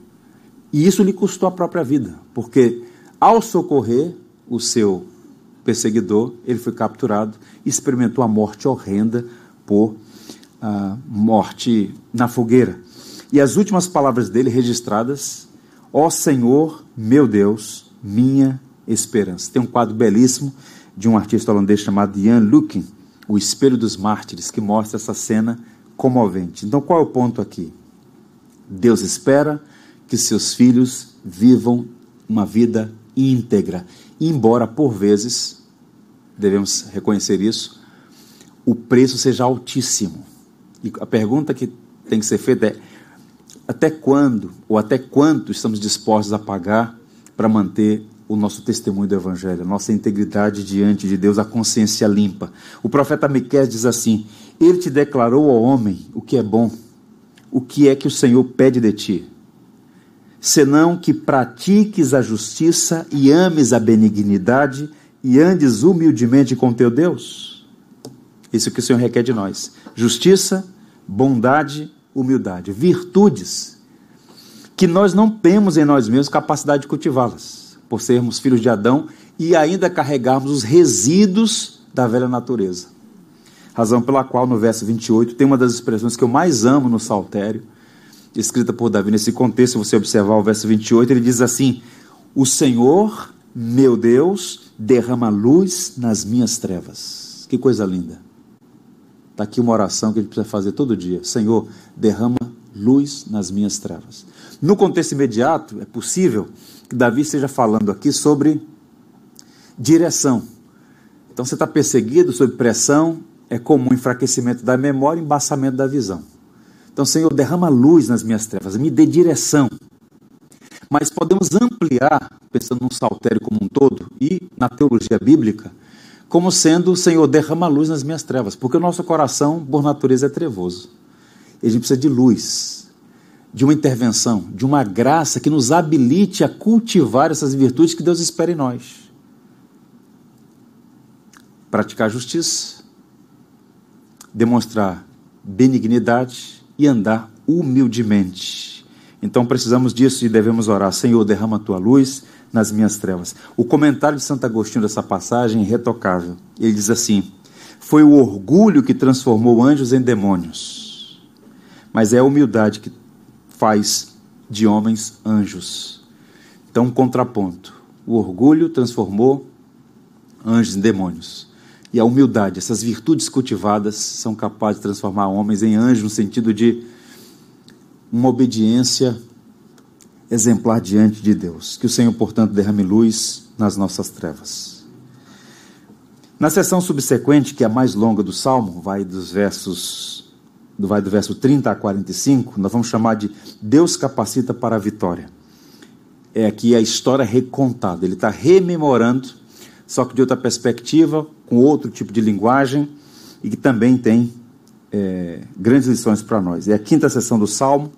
E isso lhe custou a própria vida, porque ao socorrer, o seu perseguidor, ele foi capturado e experimentou a morte horrenda por uh, morte na fogueira. E as últimas palavras dele registradas: Ó Senhor, meu Deus, minha esperança. Tem um quadro belíssimo de um artista holandês chamado Jan Lukin, O Espelho dos Mártires, que mostra essa cena comovente. Então, qual é o ponto aqui? Deus espera que seus filhos vivam uma vida íntegra, embora por vezes, devemos reconhecer isso, o preço seja altíssimo. E a pergunta que tem que ser feita é: até quando ou até quanto estamos dispostos a pagar para manter o nosso testemunho do Evangelho, a nossa integridade diante de Deus, a consciência limpa? O profeta Miquel diz assim: Ele te declarou ao homem o que é bom, o que é que o Senhor pede de ti senão que pratiques a justiça e ames a benignidade e andes humildemente com teu Deus. Isso que o Senhor requer de nós: justiça, bondade, humildade, virtudes que nós não temos em nós mesmos capacidade de cultivá-las, por sermos filhos de Adão e ainda carregarmos os resíduos da velha natureza. Razão pela qual no verso 28 tem uma das expressões que eu mais amo no saltério, escrita por Davi nesse contexto, você observar o verso 28, ele diz assim: O Senhor, meu Deus, derrama luz nas minhas trevas. Que coisa linda. Está aqui uma oração que a gente precisa fazer todo dia: Senhor, derrama luz nas minhas trevas. No contexto imediato, é possível que Davi esteja falando aqui sobre direção. Então você está perseguido, sob pressão, é comum enfraquecimento da memória e embaçamento da visão. Então, Senhor, derrama luz nas minhas trevas, me dê direção. Mas podemos ampliar, pensando num saltério como um todo, e na teologia bíblica, como sendo, Senhor, derrama luz nas minhas trevas, porque o nosso coração, por natureza, é trevoso. E a gente precisa de luz, de uma intervenção, de uma graça que nos habilite a cultivar essas virtudes que Deus espera em nós. Praticar justiça, demonstrar benignidade, e andar humildemente. Então precisamos disso e devemos orar. Senhor, derrama a tua luz nas minhas trevas. O comentário de Santo Agostinho dessa passagem é retocável. Ele diz assim: Foi o orgulho que transformou anjos em demônios, mas é a humildade que faz de homens anjos. Então, um contraponto. O orgulho transformou anjos em demônios. E a humildade, essas virtudes cultivadas, são capazes de transformar homens em anjos, no sentido de uma obediência exemplar diante de Deus. Que o Senhor, portanto, derrame luz nas nossas trevas. Na sessão subsequente, que é a mais longa do Salmo, vai dos versos vai do verso 30 a 45, nós vamos chamar de Deus capacita para a vitória. É aqui a história recontada. Ele está rememorando, só que de outra perspectiva, com outro tipo de linguagem e que também tem é, grandes lições para nós. É a quinta sessão do Salmo,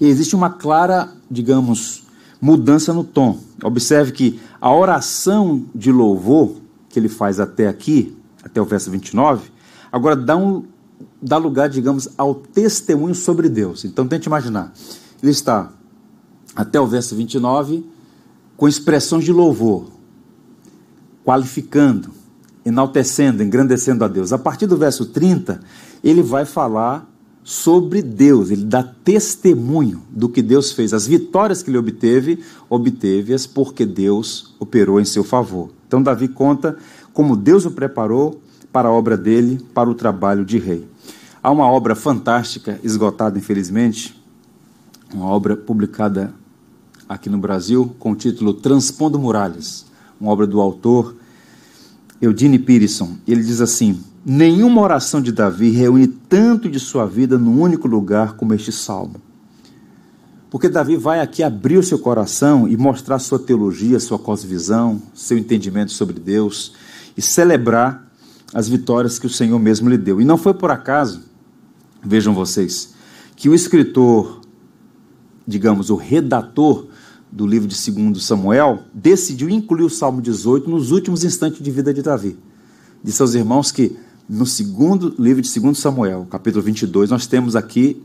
e existe uma clara, digamos, mudança no tom. Observe que a oração de louvor que ele faz até aqui, até o verso 29, agora dá, um, dá lugar, digamos, ao testemunho sobre Deus. Então tente imaginar. Ele está até o verso 29 com expressões de louvor, qualificando, enaltecendo, engrandecendo a Deus. A partir do verso 30, ele vai falar sobre Deus, ele dá testemunho do que Deus fez. As vitórias que ele obteve, obteve-as porque Deus operou em seu favor. Então, Davi conta como Deus o preparou para a obra dele, para o trabalho de rei. Há uma obra fantástica, esgotada infelizmente, uma obra publicada aqui no Brasil com o título Transpondo Muralhas, uma obra do autor Eudine Pearson. Ele diz assim: Nenhuma oração de Davi reúne tanto de sua vida num único lugar como este salmo. Porque Davi vai aqui abrir o seu coração e mostrar sua teologia, sua cosvisão, seu entendimento sobre Deus e celebrar as vitórias que o Senhor mesmo lhe deu. E não foi por acaso, vejam vocês, que o escritor, digamos, o redator do livro de 2 Samuel, decidiu incluir o Salmo 18 nos últimos instantes de vida de Davi. Disse aos irmãos que no segundo livro de 2 Samuel, capítulo 22, nós temos aqui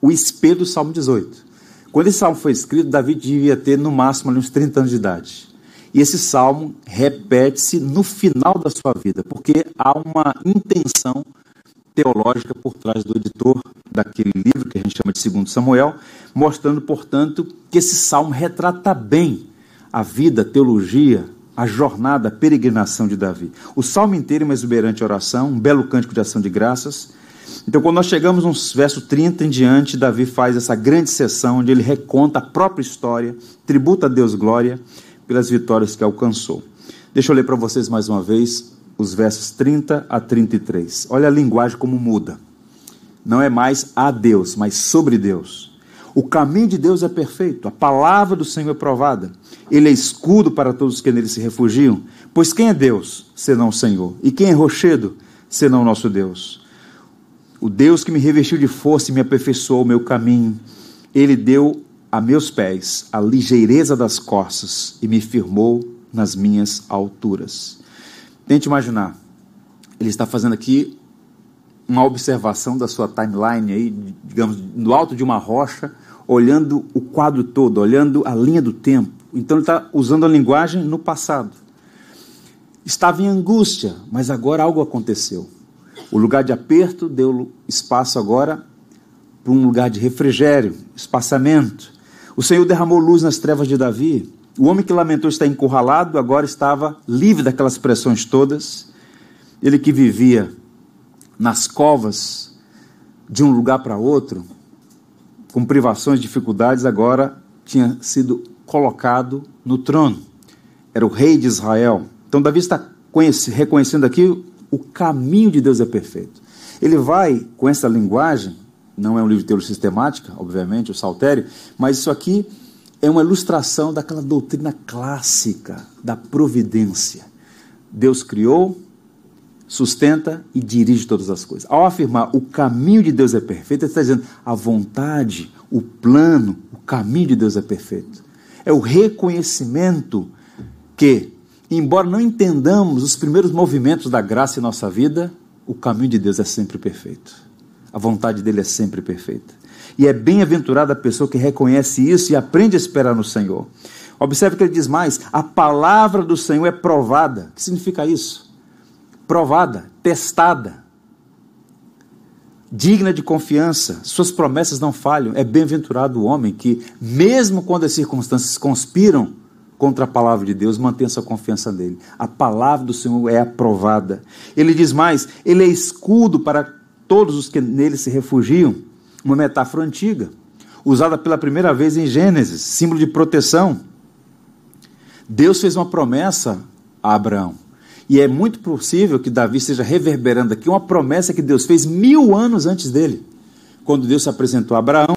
o espelho do Salmo 18. Quando esse salmo foi escrito, Davi devia ter no máximo uns 30 anos de idade. E esse salmo repete-se no final da sua vida, porque há uma intenção teológica por trás do editor daquele livro que a gente chama de 2 Samuel, mostrando, portanto, que esse salmo retrata bem a vida, a teologia, a jornada, a peregrinação de Davi. O salmo inteiro é uma exuberante oração, um belo cântico de ação de graças. Então, quando nós chegamos no verso 30 em diante, Davi faz essa grande sessão onde ele reconta a própria história, tributa a Deus glória pelas vitórias que alcançou. Deixa eu ler para vocês mais uma vez os versos 30 a 33. Olha a linguagem como muda. Não é mais a Deus, mas sobre Deus. O caminho de Deus é perfeito, a palavra do Senhor é provada. Ele é escudo para todos os que nele se refugiam. Pois quem é Deus, senão o Senhor? E quem é rochedo, senão o nosso Deus? O Deus que me revestiu de força e me aperfeiçoou o meu caminho. Ele deu a meus pés a ligeireza das costas e me firmou nas minhas alturas. Tente imaginar. Ele está fazendo aqui uma observação da sua timeline aí, digamos, no alto de uma rocha, olhando o quadro todo, olhando a linha do tempo. Então ele está usando a linguagem no passado. Estava em angústia, mas agora algo aconteceu. O lugar de aperto deu espaço agora para um lugar de refrigério, espaçamento. O Senhor derramou luz nas trevas de Davi. O homem que lamentou estar encurralado agora estava livre daquelas pressões todas. Ele que vivia nas covas de um lugar para outro, com privações, dificuldades, agora tinha sido colocado no trono. Era o rei de Israel. Então Davi está reconhecendo aqui o caminho de Deus é perfeito. Ele vai com essa linguagem, não é um livro de teologia sistemática, obviamente, o saltério, mas isso aqui é uma ilustração daquela doutrina clássica da providência. Deus criou, sustenta e dirige todas as coisas. Ao afirmar o caminho de Deus é perfeito, ele está dizendo a vontade, o plano, o caminho de Deus é perfeito. É o reconhecimento que, embora não entendamos os primeiros movimentos da graça em nossa vida, o caminho de Deus é sempre perfeito. A vontade dele é sempre perfeita. E é bem-aventurada a pessoa que reconhece isso e aprende a esperar no Senhor. Observe que ele diz mais: a palavra do Senhor é provada. O que significa isso? Provada, testada, digna de confiança, suas promessas não falham. É bem-aventurado o homem que, mesmo quando as circunstâncias conspiram contra a palavra de Deus, mantenha sua confiança nele. A palavra do Senhor é aprovada. Ele diz mais: ele é escudo para todos os que nele se refugiam. Uma metáfora antiga, usada pela primeira vez em Gênesis, símbolo de proteção. Deus fez uma promessa a Abraão. E é muito possível que Davi esteja reverberando aqui uma promessa que Deus fez mil anos antes dele. Quando Deus se apresentou a Abraão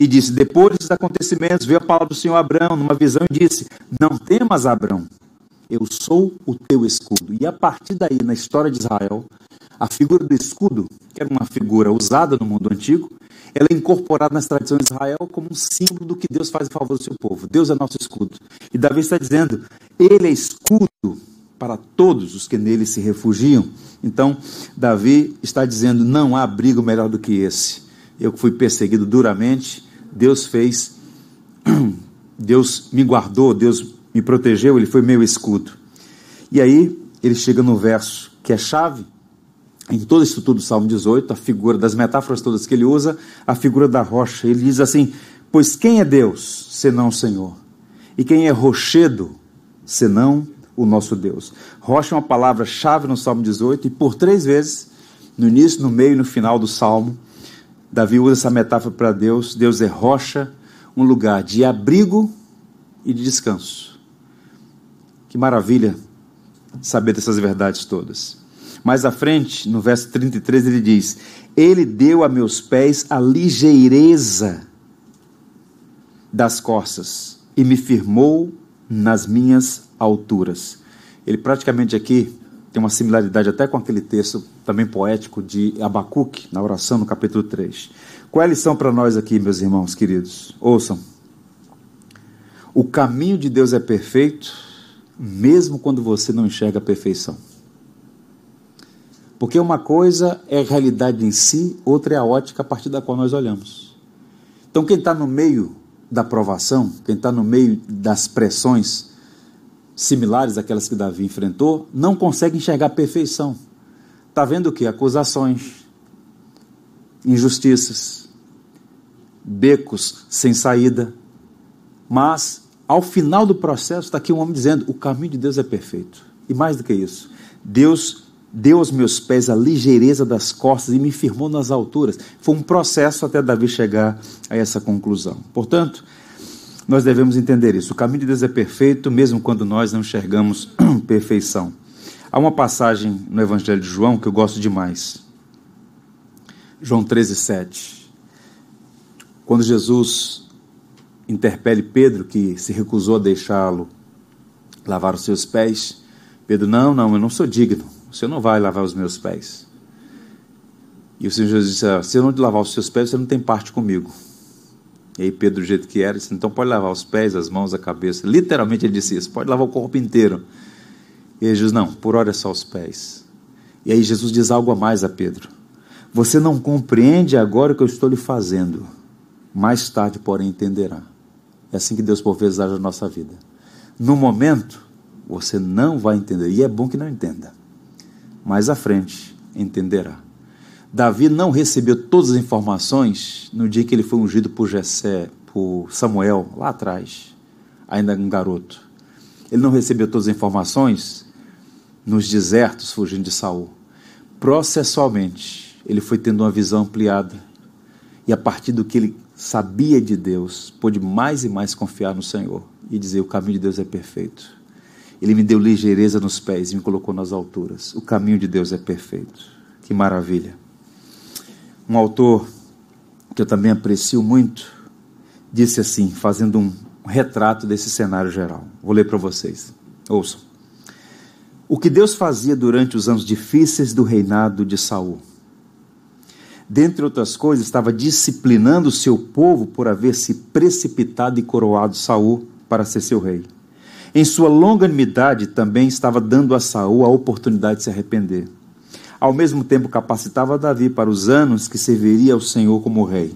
e disse: Depois desses acontecimentos, veio a palavra do Senhor a Abraão numa visão e disse: Não temas, Abraão, eu sou o teu escudo. E a partir daí, na história de Israel, a figura do escudo, que era uma figura usada no mundo antigo, ela é incorporada nas tradições de Israel como um símbolo do que Deus faz em favor do seu povo. Deus é nosso escudo. E Davi está dizendo: Ele é escudo para todos os que nele se refugiam. Então, Davi está dizendo: Não há abrigo melhor do que esse. Eu fui perseguido duramente, Deus fez, Deus me guardou, Deus me protegeu, Ele foi meu escudo. E aí, ele chega no verso que é chave, em todo isso tudo do Salmo 18, a figura das metáforas todas que ele usa, a figura da rocha. Ele diz assim: Pois quem é Deus, senão o Senhor? E quem é rochedo, senão o nosso Deus? Rocha é uma palavra-chave no Salmo 18, e por três vezes, no início, no meio e no final do Salmo, Davi usa essa metáfora para Deus. Deus é rocha, um lugar de abrigo e de descanso. Que maravilha saber dessas verdades todas. Mais à frente, no verso 33, ele diz: Ele deu a meus pés a ligeireza das costas e me firmou nas minhas alturas. Ele praticamente aqui tem uma similaridade até com aquele texto também poético de Abacuque, na oração no capítulo 3. Qual é a lição para nós aqui, meus irmãos queridos? Ouçam. O caminho de Deus é perfeito, mesmo quando você não enxerga a perfeição. Porque uma coisa é a realidade em si, outra é a ótica a partir da qual nós olhamos. Então, quem está no meio da provação, quem está no meio das pressões similares àquelas que Davi enfrentou, não consegue enxergar perfeição. Está vendo o que? Acusações, injustiças, becos sem saída. Mas, ao final do processo, está aqui um homem dizendo: o caminho de Deus é perfeito. E mais do que isso, Deus deu aos meus pés a ligeireza das costas e me firmou nas alturas. Foi um processo até Davi chegar a essa conclusão. Portanto, nós devemos entender isso. O caminho de Deus é perfeito, mesmo quando nós não enxergamos perfeição. Há uma passagem no Evangelho de João que eu gosto demais. João 13, 7. Quando Jesus interpele Pedro, que se recusou a deixá-lo lavar os seus pés, Pedro, não, não, eu não sou digno. Você não vai lavar os meus pés. E o Senhor Jesus disse: ah, Se eu não te lavar os seus pés, você não tem parte comigo. E aí Pedro, do jeito que era, disse: Então pode lavar os pés, as mãos, a cabeça. Literalmente ele disse isso: Pode lavar o corpo inteiro. E Jesus: Não, por hora é só os pés. E aí Jesus diz algo a mais a Pedro: Você não compreende agora o que eu estou lhe fazendo. Mais tarde, porém, entenderá. É assim que Deus por vezes age na nossa vida. No momento, você não vai entender. E é bom que não entenda mais à frente entenderá. Davi não recebeu todas as informações no dia que ele foi ungido por Jessé, por Samuel, lá atrás, ainda um garoto. Ele não recebeu todas as informações nos desertos fugindo de Saul. Processualmente, ele foi tendo uma visão ampliada. E a partir do que ele sabia de Deus, pôde mais e mais confiar no Senhor e dizer: o caminho de Deus é perfeito. Ele me deu ligeireza nos pés e me colocou nas alturas. O caminho de Deus é perfeito. Que maravilha. Um autor que eu também aprecio muito disse assim, fazendo um retrato desse cenário geral. Vou ler para vocês. Ouçam. O que Deus fazia durante os anos difíceis do reinado de Saul? Dentre outras coisas, estava disciplinando o seu povo por haver se precipitado e coroado Saul para ser seu rei. Em sua longanimidade também estava dando a Saul a oportunidade de se arrepender. Ao mesmo tempo capacitava Davi para os anos que serviria ao Senhor como rei.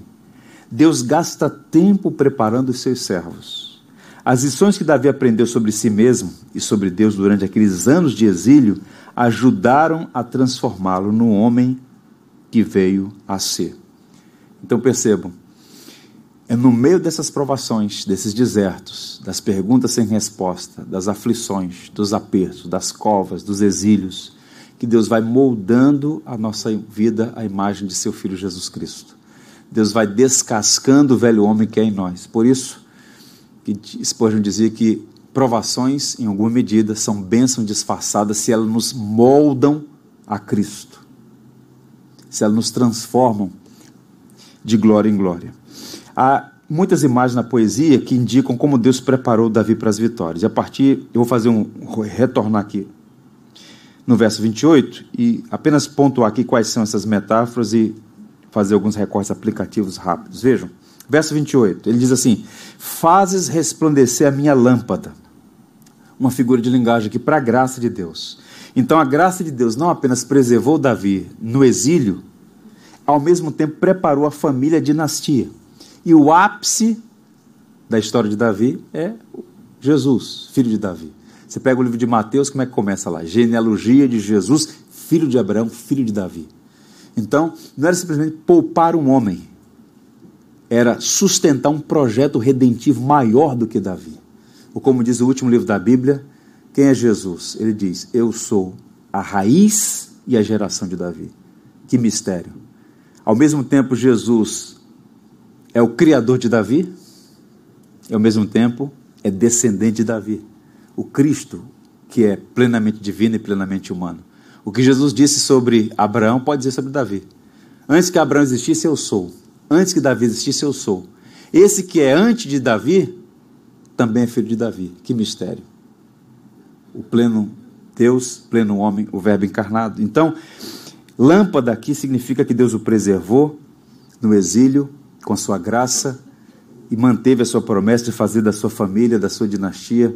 Deus gasta tempo preparando os seus servos. As lições que Davi aprendeu sobre si mesmo e sobre Deus durante aqueles anos de exílio ajudaram a transformá-lo no homem que veio a ser. Então percebam, é no meio dessas provações, desses desertos, das perguntas sem resposta, das aflições, dos apertos, das covas, dos exílios, que Deus vai moldando a nossa vida à imagem de seu Filho Jesus Cristo. Deus vai descascando o velho homem que é em nós. Por isso, que Spurgeon dizia que provações, em alguma medida, são bênçãos disfarçadas se elas nos moldam a Cristo, se elas nos transformam de glória em glória. Há muitas imagens na poesia que indicam como Deus preparou Davi para as vitórias. E a partir, eu vou fazer um retornar aqui no verso 28 e apenas pontuar aqui quais são essas metáforas e fazer alguns recortes aplicativos rápidos. Vejam. Verso 28, ele diz assim: Fazes resplandecer a minha lâmpada. Uma figura de linguagem aqui para a graça de Deus. Então a graça de Deus não apenas preservou Davi no exílio, ao mesmo tempo preparou a família a dinastia. E o ápice da história de Davi é Jesus, filho de Davi. Você pega o livro de Mateus, como é que começa lá? Genealogia de Jesus, filho de Abraão, filho de Davi. Então, não era simplesmente poupar um homem, era sustentar um projeto redentivo maior do que Davi. Ou como diz o último livro da Bíblia, quem é Jesus? Ele diz: Eu sou a raiz e a geração de Davi. Que mistério. Ao mesmo tempo, Jesus é o criador de Davi, e ao mesmo tempo é descendente de Davi. O Cristo, que é plenamente divino e plenamente humano. O que Jesus disse sobre Abraão pode dizer sobre Davi. Antes que Abraão existisse, eu sou. Antes que Davi existisse, eu sou. Esse que é antes de Davi, também é filho de Davi. Que mistério. O pleno Deus, pleno homem, o Verbo encarnado. Então, lâmpada aqui significa que Deus o preservou no exílio, com a sua graça, e manteve a sua promessa de fazer da sua família, da sua dinastia,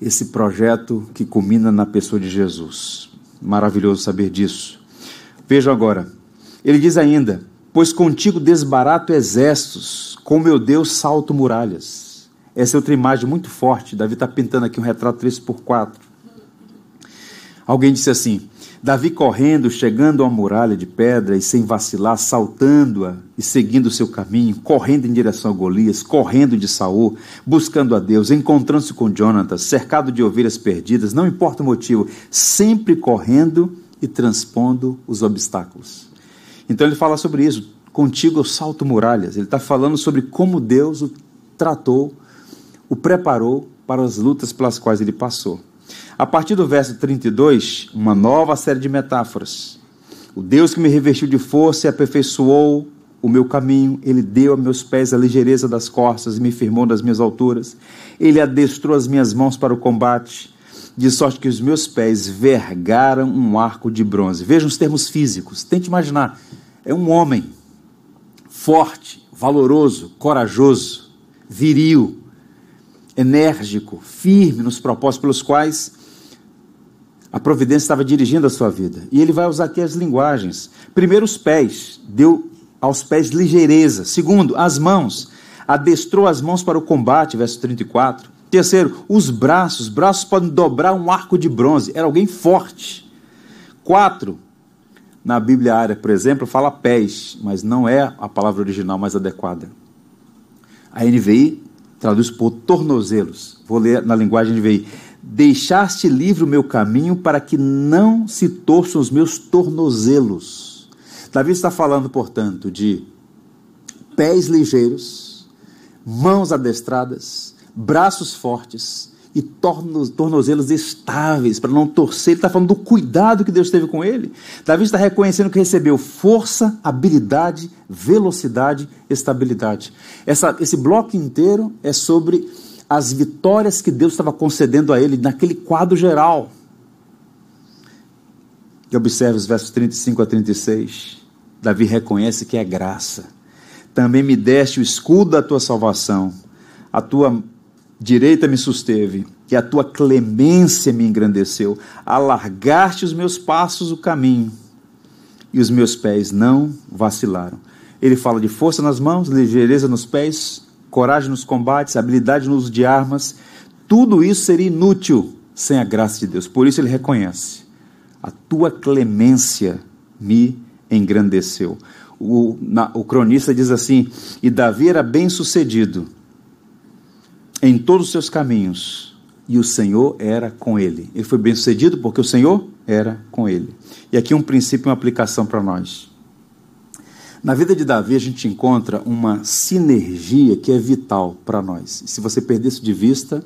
esse projeto que culmina na pessoa de Jesus. Maravilhoso saber disso. Vejam agora, ele diz ainda: Pois contigo desbarato exércitos, com meu Deus salto muralhas. Essa é outra imagem muito forte. Davi está pintando aqui um retrato 3 por 4 Alguém disse assim: Davi correndo, chegando uma muralha de pedra e sem vacilar, saltando-a e seguindo o seu caminho, correndo em direção a Golias, correndo de Saul, buscando a Deus, encontrando-se com Jonatas, cercado de ovelhas perdidas, não importa o motivo, sempre correndo e transpondo os obstáculos. Então ele fala sobre isso. Contigo eu salto muralhas. Ele está falando sobre como Deus o tratou, o preparou para as lutas pelas quais ele passou. A partir do verso 32, uma nova série de metáforas. O Deus que me revestiu de força e aperfeiçoou o meu caminho, ele deu a meus pés a ligeireza das costas e me firmou nas minhas alturas. Ele adestrou as minhas mãos para o combate, de sorte que os meus pés vergaram um arco de bronze. Vejam os termos físicos. Tente imaginar é um homem forte, valoroso, corajoso, viril, enérgico, firme nos propósitos pelos quais a providência estava dirigindo a sua vida. E ele vai usar aqui as linguagens. Primeiro, os pés, deu aos pés ligeireza. Segundo, as mãos, adestrou as mãos para o combate, verso 34. Terceiro, os braços, braços podem dobrar um arco de bronze, era alguém forte. Quatro, na Bíblia área, por exemplo, fala pés, mas não é a palavra original mais adequada. A NVI traduz por tornozelos. Vou ler na linguagem NVI. Deixaste livre o meu caminho para que não se torçam os meus tornozelos. Davi está falando, portanto, de pés ligeiros, mãos adestradas, braços fortes, e tornozelos estáveis, para não torcer. Ele está falando do cuidado que Deus teve com ele. Davi está reconhecendo que recebeu força, habilidade, velocidade, estabilidade. Essa, esse bloco inteiro é sobre as vitórias que Deus estava concedendo a ele naquele quadro geral. E observe os versos 35 a 36. Davi reconhece que é graça. Também me deste o escudo da tua salvação, a tua direita me susteve, e a tua clemência me engrandeceu. Alargaste os meus passos o caminho, e os meus pés não vacilaram. Ele fala de força nas mãos, ligeireza nos pés, coragem nos combates, habilidade no uso de armas, tudo isso seria inútil sem a graça de Deus. Por isso ele reconhece: a tua clemência me engrandeceu. O, na, o cronista diz assim: e Davi era bem sucedido em todos os seus caminhos, e o Senhor era com ele. Ele foi bem sucedido porque o Senhor era com ele. E aqui um princípio uma aplicação para nós. Na vida de Davi, a gente encontra uma sinergia que é vital para nós. Se você perder isso de vista,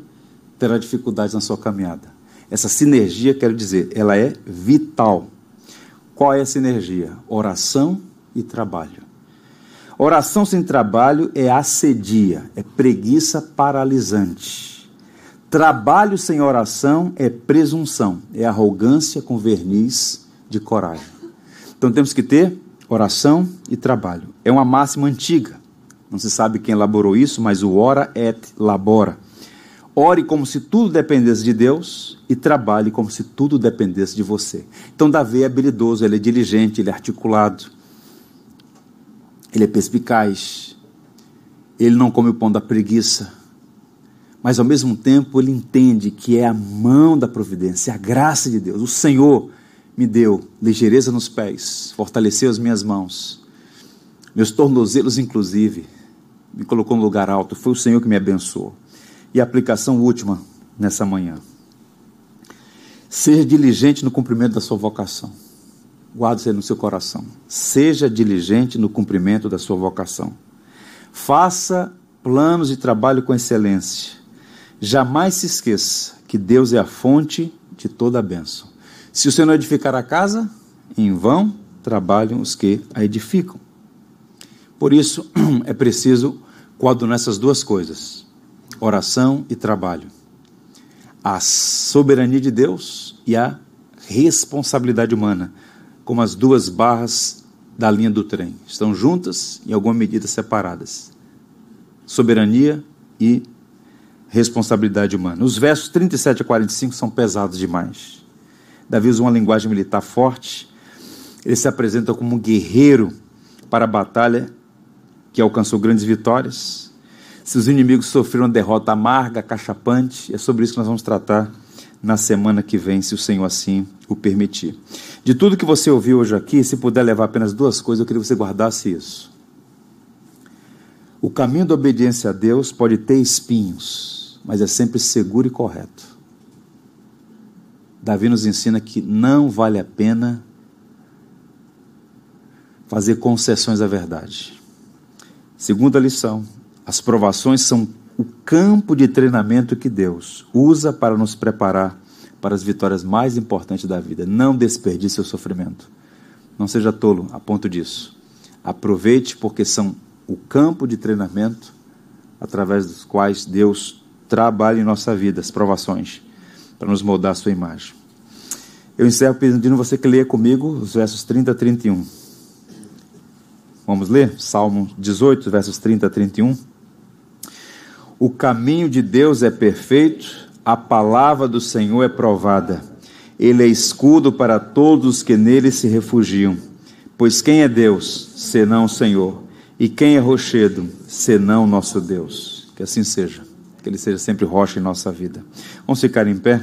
terá dificuldades na sua caminhada. Essa sinergia, quero dizer, ela é vital. Qual é a sinergia? Oração e trabalho. Oração sem trabalho é assedia, é preguiça paralisante. Trabalho sem oração é presunção, é arrogância com verniz de coragem. Então temos que ter oração e trabalho. É uma máxima antiga. Não se sabe quem elaborou isso, mas o ora et labora. Ore como se tudo dependesse de Deus e trabalhe como se tudo dependesse de você. Então, Davi é habilidoso, ele é diligente, ele é articulado, ele é perspicaz, ele não come o pão da preguiça, mas ao mesmo tempo ele entende que é a mão da providência, a graça de Deus, o Senhor me deu ligeireza nos pés, fortaleceu as minhas mãos, meus tornozelos, inclusive, me colocou no lugar alto. Foi o Senhor que me abençoou. E a aplicação última nessa manhã. Seja diligente no cumprimento da sua vocação. Guarde-se no seu coração. Seja diligente no cumprimento da sua vocação. Faça planos de trabalho com excelência. Jamais se esqueça que Deus é a fonte de toda a bênção. Se o Senhor edificar a casa, em vão trabalham os que a edificam. Por isso, é preciso coadunar essas duas coisas: oração e trabalho. A soberania de Deus e a responsabilidade humana, como as duas barras da linha do trem. Estão juntas, em alguma medida separadas. Soberania e responsabilidade humana. Os versos 37 a 45 são pesados demais. Davi usa uma linguagem militar forte. Ele se apresenta como um guerreiro para a batalha que alcançou grandes vitórias. Seus inimigos sofreram uma derrota amarga, cachapante. É sobre isso que nós vamos tratar na semana que vem, se o Senhor assim o permitir. De tudo que você ouviu hoje aqui, se puder levar apenas duas coisas, eu queria que você guardasse isso. O caminho da obediência a Deus pode ter espinhos, mas é sempre seguro e correto. Davi nos ensina que não vale a pena fazer concessões à verdade. Segunda lição: as provações são o campo de treinamento que Deus usa para nos preparar para as vitórias mais importantes da vida. Não desperdice o sofrimento. Não seja tolo a ponto disso. Aproveite, porque são o campo de treinamento através dos quais Deus trabalha em nossa vida, as provações para nos moldar a sua imagem. Eu encerro pedindo você que leia comigo os versos 30 a 31. Vamos ler? Salmo 18, versos 30 a 31. O caminho de Deus é perfeito, a palavra do Senhor é provada. Ele é escudo para todos os que nele se refugiam. Pois quem é Deus, senão o Senhor? E quem é rochedo, senão nosso Deus? Que assim seja que Ele seja sempre rocha em nossa vida. Vamos ficar em pé?